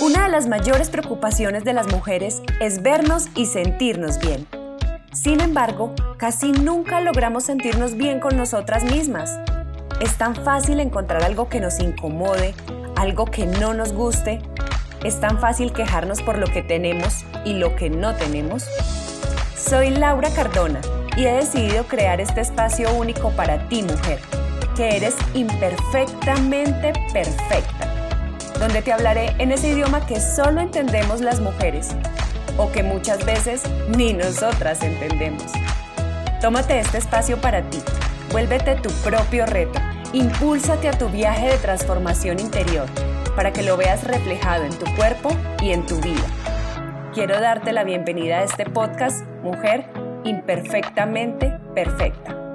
Una de las mayores preocupaciones de las mujeres es vernos y sentirnos bien. Sin embargo, casi nunca logramos sentirnos bien con nosotras mismas. Es tan fácil encontrar algo que nos incomode, algo que no nos guste. Es tan fácil quejarnos por lo que tenemos y lo que no tenemos. Soy Laura Cardona y he decidido crear este espacio único para ti, mujer, que eres imperfectamente perfecta, donde te hablaré en ese idioma que solo entendemos las mujeres o que muchas veces ni nosotras entendemos. Tómate este espacio para ti, vuélvete tu propio reto, impúlsate a tu viaje de transformación interior para que lo veas reflejado en tu cuerpo y en tu vida. Quiero darte la bienvenida a este podcast, Mujer Imperfectamente Perfecta.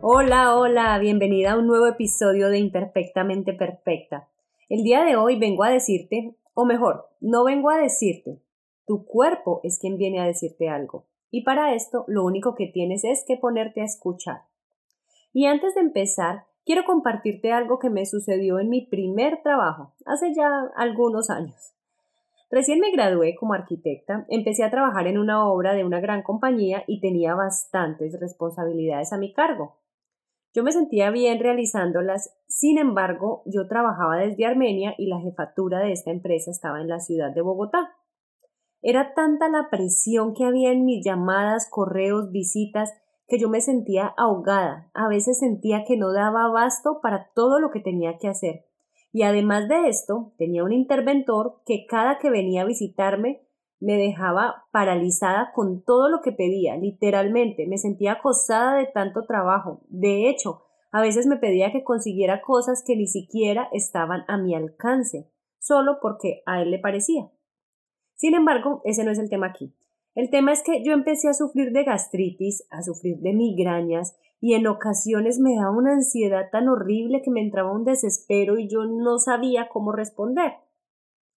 Hola, hola, bienvenida a un nuevo episodio de Imperfectamente Perfecta. El día de hoy vengo a decirte, o mejor, no vengo a decirte, tu cuerpo es quien viene a decirte algo. Y para esto lo único que tienes es que ponerte a escuchar. Y antes de empezar, quiero compartirte algo que me sucedió en mi primer trabajo, hace ya algunos años. Recién me gradué como arquitecta, empecé a trabajar en una obra de una gran compañía y tenía bastantes responsabilidades a mi cargo. Yo me sentía bien realizándolas, sin embargo, yo trabajaba desde Armenia y la jefatura de esta empresa estaba en la ciudad de Bogotá. Era tanta la presión que había en mis llamadas, correos, visitas, que yo me sentía ahogada. A veces sentía que no daba abasto para todo lo que tenía que hacer. Y además de esto, tenía un interventor que cada que venía a visitarme me dejaba paralizada con todo lo que pedía, literalmente, me sentía acosada de tanto trabajo. De hecho, a veces me pedía que consiguiera cosas que ni siquiera estaban a mi alcance, solo porque a él le parecía. Sin embargo, ese no es el tema aquí. El tema es que yo empecé a sufrir de gastritis, a sufrir de migrañas, y en ocasiones me daba una ansiedad tan horrible que me entraba un desespero y yo no sabía cómo responder.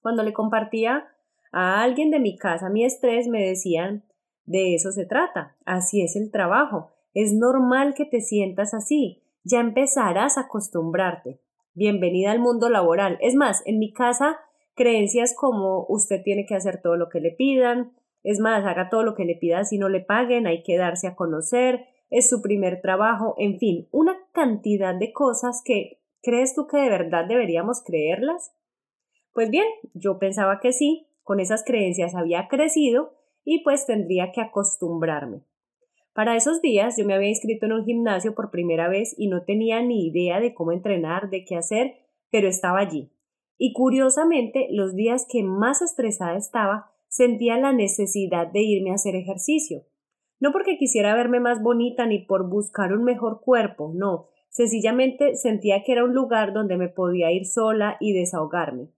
Cuando le compartía a alguien de mi casa mi estrés me decían de eso se trata, así es el trabajo, es normal que te sientas así, ya empezarás a acostumbrarte. Bienvenida al mundo laboral. Es más, en mi casa creencias como usted tiene que hacer todo lo que le pidan, es más, haga todo lo que le pidan si no le paguen, hay que darse a conocer, es su primer trabajo, en fin, una cantidad de cosas que ¿crees tú que de verdad deberíamos creerlas? Pues bien, yo pensaba que sí, con esas creencias había crecido y pues tendría que acostumbrarme. Para esos días yo me había inscrito en un gimnasio por primera vez y no tenía ni idea de cómo entrenar, de qué hacer, pero estaba allí. Y curiosamente, los días que más estresada estaba, sentía la necesidad de irme a hacer ejercicio. No porque quisiera verme más bonita ni por buscar un mejor cuerpo, no, sencillamente sentía que era un lugar donde me podía ir sola y desahogarme.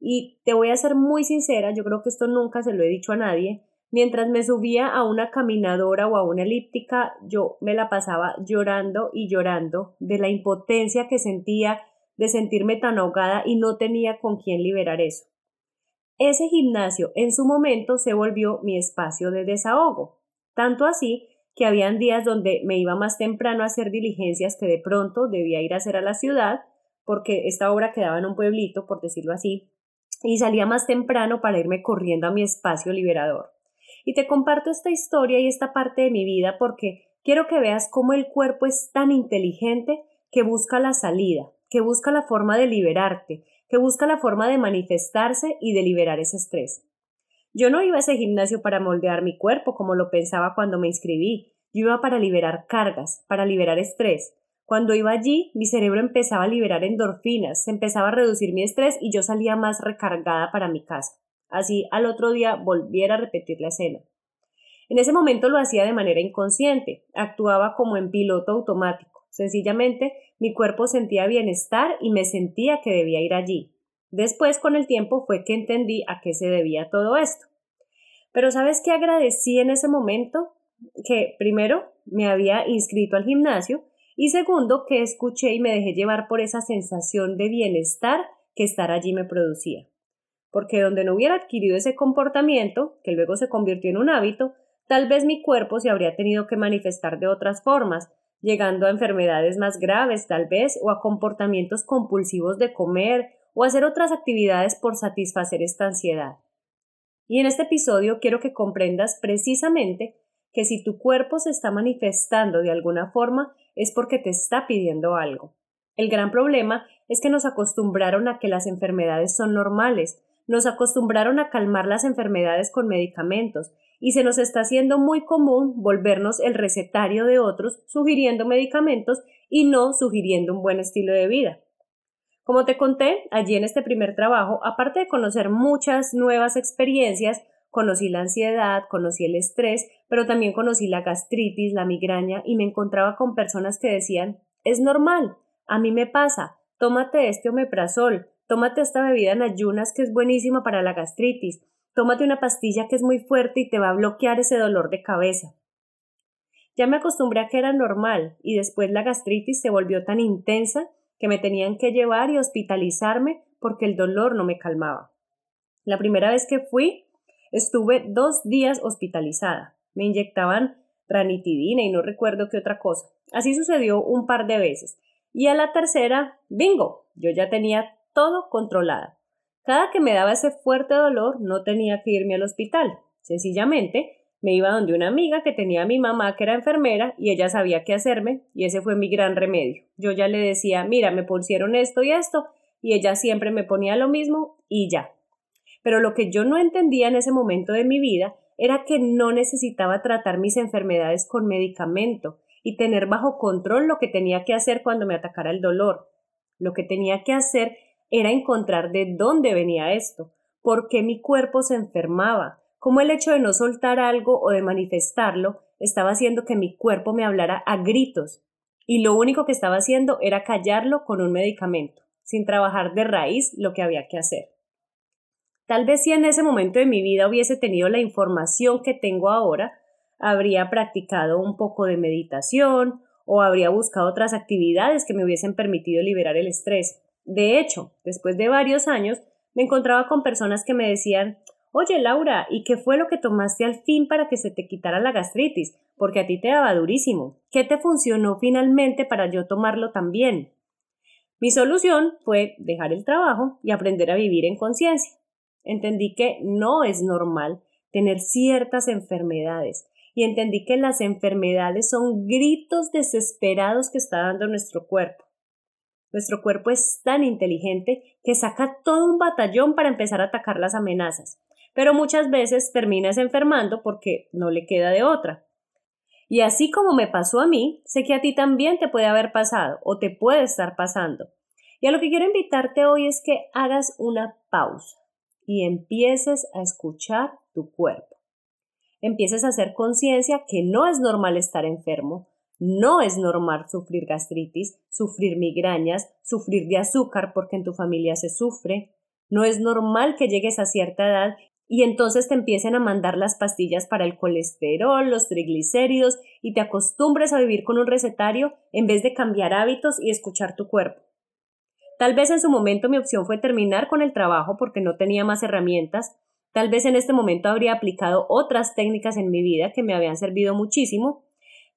Y te voy a ser muy sincera, yo creo que esto nunca se lo he dicho a nadie. Mientras me subía a una caminadora o a una elíptica, yo me la pasaba llorando y llorando de la impotencia que sentía de sentirme tan ahogada y no tenía con quién liberar eso. Ese gimnasio en su momento se volvió mi espacio de desahogo, tanto así que habían días donde me iba más temprano a hacer diligencias que de pronto debía ir a hacer a la ciudad, porque esta obra quedaba en un pueblito, por decirlo así, y salía más temprano para irme corriendo a mi espacio liberador. Y te comparto esta historia y esta parte de mi vida porque quiero que veas cómo el cuerpo es tan inteligente que busca la salida, que busca la forma de liberarte, que busca la forma de manifestarse y de liberar ese estrés. Yo no iba a ese gimnasio para moldear mi cuerpo como lo pensaba cuando me inscribí, yo iba para liberar cargas, para liberar estrés, cuando iba allí, mi cerebro empezaba a liberar endorfinas, se empezaba a reducir mi estrés y yo salía más recargada para mi casa. Así al otro día volviera a repetir la escena. En ese momento lo hacía de manera inconsciente, actuaba como en piloto automático. Sencillamente mi cuerpo sentía bienestar y me sentía que debía ir allí. Después, con el tiempo, fue que entendí a qué se debía todo esto. Pero ¿sabes qué agradecí en ese momento? Que primero me había inscrito al gimnasio y segundo, que escuché y me dejé llevar por esa sensación de bienestar que estar allí me producía. Porque donde no hubiera adquirido ese comportamiento, que luego se convirtió en un hábito, tal vez mi cuerpo se habría tenido que manifestar de otras formas, llegando a enfermedades más graves tal vez, o a comportamientos compulsivos de comer, o hacer otras actividades por satisfacer esta ansiedad. Y en este episodio quiero que comprendas precisamente que si tu cuerpo se está manifestando de alguna forma es porque te está pidiendo algo. El gran problema es que nos acostumbraron a que las enfermedades son normales, nos acostumbraron a calmar las enfermedades con medicamentos y se nos está haciendo muy común volvernos el recetario de otros sugiriendo medicamentos y no sugiriendo un buen estilo de vida. Como te conté, allí en este primer trabajo, aparte de conocer muchas nuevas experiencias, conocí la ansiedad, conocí el estrés, pero también conocí la gastritis, la migraña y me encontraba con personas que decían, es normal, a mí me pasa, tómate este omeprazol, tómate esta bebida en ayunas que es buenísima para la gastritis, tómate una pastilla que es muy fuerte y te va a bloquear ese dolor de cabeza. Ya me acostumbré a que era normal y después la gastritis se volvió tan intensa que me tenían que llevar y hospitalizarme porque el dolor no me calmaba. La primera vez que fui, estuve dos días hospitalizada. Me inyectaban ranitidina y no recuerdo qué otra cosa. Así sucedió un par de veces. Y a la tercera, bingo, yo ya tenía todo controlada. Cada que me daba ese fuerte dolor no tenía que irme al hospital. Sencillamente me iba donde una amiga que tenía a mi mamá que era enfermera y ella sabía qué hacerme y ese fue mi gran remedio. Yo ya le decía, mira, me pusieron esto y esto y ella siempre me ponía lo mismo y ya. Pero lo que yo no entendía en ese momento de mi vida era que no necesitaba tratar mis enfermedades con medicamento y tener bajo control lo que tenía que hacer cuando me atacara el dolor. Lo que tenía que hacer era encontrar de dónde venía esto, por qué mi cuerpo se enfermaba, como el hecho de no soltar algo o de manifestarlo estaba haciendo que mi cuerpo me hablara a gritos, y lo único que estaba haciendo era callarlo con un medicamento, sin trabajar de raíz lo que había que hacer. Tal vez si en ese momento de mi vida hubiese tenido la información que tengo ahora, habría practicado un poco de meditación o habría buscado otras actividades que me hubiesen permitido liberar el estrés. De hecho, después de varios años, me encontraba con personas que me decían Oye, Laura, ¿y qué fue lo que tomaste al fin para que se te quitara la gastritis? Porque a ti te daba durísimo. ¿Qué te funcionó finalmente para yo tomarlo también? Mi solución fue dejar el trabajo y aprender a vivir en conciencia. Entendí que no es normal tener ciertas enfermedades y entendí que las enfermedades son gritos desesperados que está dando nuestro cuerpo. Nuestro cuerpo es tan inteligente que saca todo un batallón para empezar a atacar las amenazas pero muchas veces terminas enfermando porque no le queda de otra. Y así como me pasó a mí, sé que a ti también te puede haber pasado o te puede estar pasando. Y a lo que quiero invitarte hoy es que hagas una pausa y empieces a escuchar tu cuerpo. Empieces a hacer conciencia que no es normal estar enfermo, no es normal sufrir gastritis, sufrir migrañas, sufrir de azúcar porque en tu familia se sufre, no es normal que llegues a cierta edad y entonces te empiecen a mandar las pastillas para el colesterol, los triglicéridos y te acostumbres a vivir con un recetario en vez de cambiar hábitos y escuchar tu cuerpo. Tal vez en su momento mi opción fue terminar con el trabajo porque no tenía más herramientas, tal vez en este momento habría aplicado otras técnicas en mi vida que me habían servido muchísimo.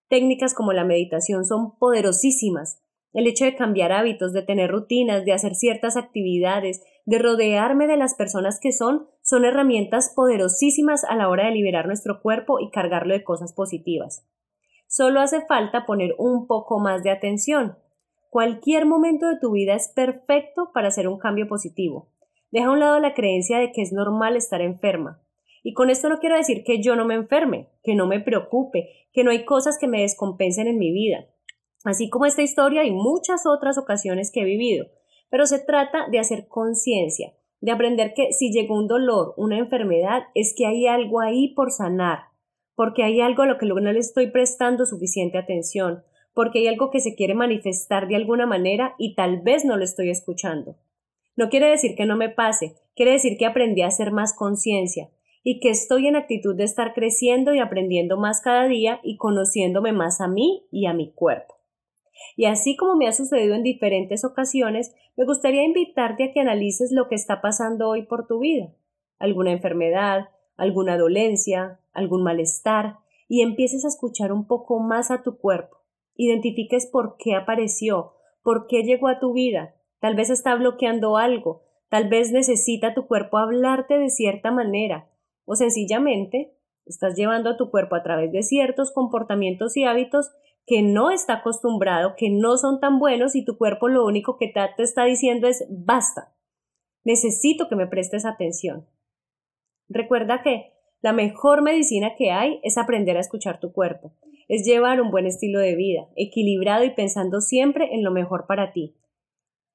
Técnicas como la meditación son poderosísimas. El hecho de cambiar hábitos, de tener rutinas, de hacer ciertas actividades, de rodearme de las personas que son, son herramientas poderosísimas a la hora de liberar nuestro cuerpo y cargarlo de cosas positivas. Solo hace falta poner un poco más de atención. Cualquier momento de tu vida es perfecto para hacer un cambio positivo. Deja a un lado la creencia de que es normal estar enferma. Y con esto no quiero decir que yo no me enferme, que no me preocupe, que no hay cosas que me descompensen en mi vida. Así como esta historia y muchas otras ocasiones que he vivido, pero se trata de hacer conciencia, de aprender que si llegó un dolor, una enfermedad, es que hay algo ahí por sanar, porque hay algo a lo que no le estoy prestando suficiente atención, porque hay algo que se quiere manifestar de alguna manera y tal vez no lo estoy escuchando. No quiere decir que no me pase, quiere decir que aprendí a hacer más conciencia y que estoy en actitud de estar creciendo y aprendiendo más cada día y conociéndome más a mí y a mi cuerpo. Y así como me ha sucedido en diferentes ocasiones, me gustaría invitarte a que analices lo que está pasando hoy por tu vida. Alguna enfermedad, alguna dolencia, algún malestar, y empieces a escuchar un poco más a tu cuerpo. Identifiques por qué apareció, por qué llegó a tu vida. Tal vez está bloqueando algo, tal vez necesita tu cuerpo hablarte de cierta manera, o sencillamente estás llevando a tu cuerpo a través de ciertos comportamientos y hábitos que no está acostumbrado, que no son tan buenos y tu cuerpo lo único que te está diciendo es basta. Necesito que me prestes atención. Recuerda que la mejor medicina que hay es aprender a escuchar tu cuerpo, es llevar un buen estilo de vida, equilibrado y pensando siempre en lo mejor para ti.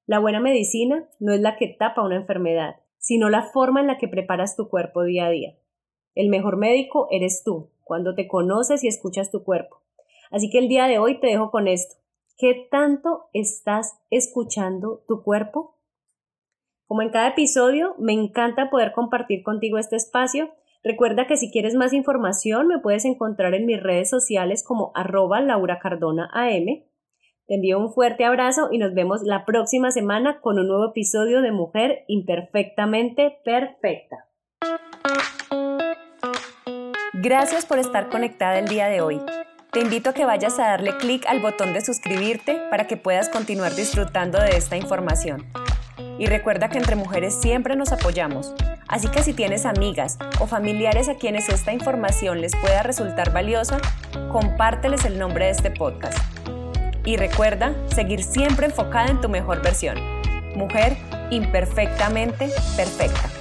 La buena medicina no es la que tapa una enfermedad, sino la forma en la que preparas tu cuerpo día a día. El mejor médico eres tú, cuando te conoces y escuchas tu cuerpo. Así que el día de hoy te dejo con esto. ¿Qué tanto estás escuchando tu cuerpo? Como en cada episodio, me encanta poder compartir contigo este espacio Recuerda que si quieres más información me puedes encontrar en mis redes sociales como arroba Laura Cardona AM. Te envío un fuerte abrazo y nos vemos la próxima semana con un nuevo episodio de Mujer Imperfectamente Perfecta. Gracias por estar conectada el día de hoy. Te invito a que vayas a darle clic al botón de suscribirte para que puedas continuar disfrutando de esta información. Y recuerda que entre mujeres siempre nos apoyamos. Así que si tienes amigas o familiares a quienes esta información les pueda resultar valiosa, compárteles el nombre de este podcast. Y recuerda seguir siempre enfocada en tu mejor versión. Mujer imperfectamente perfecta.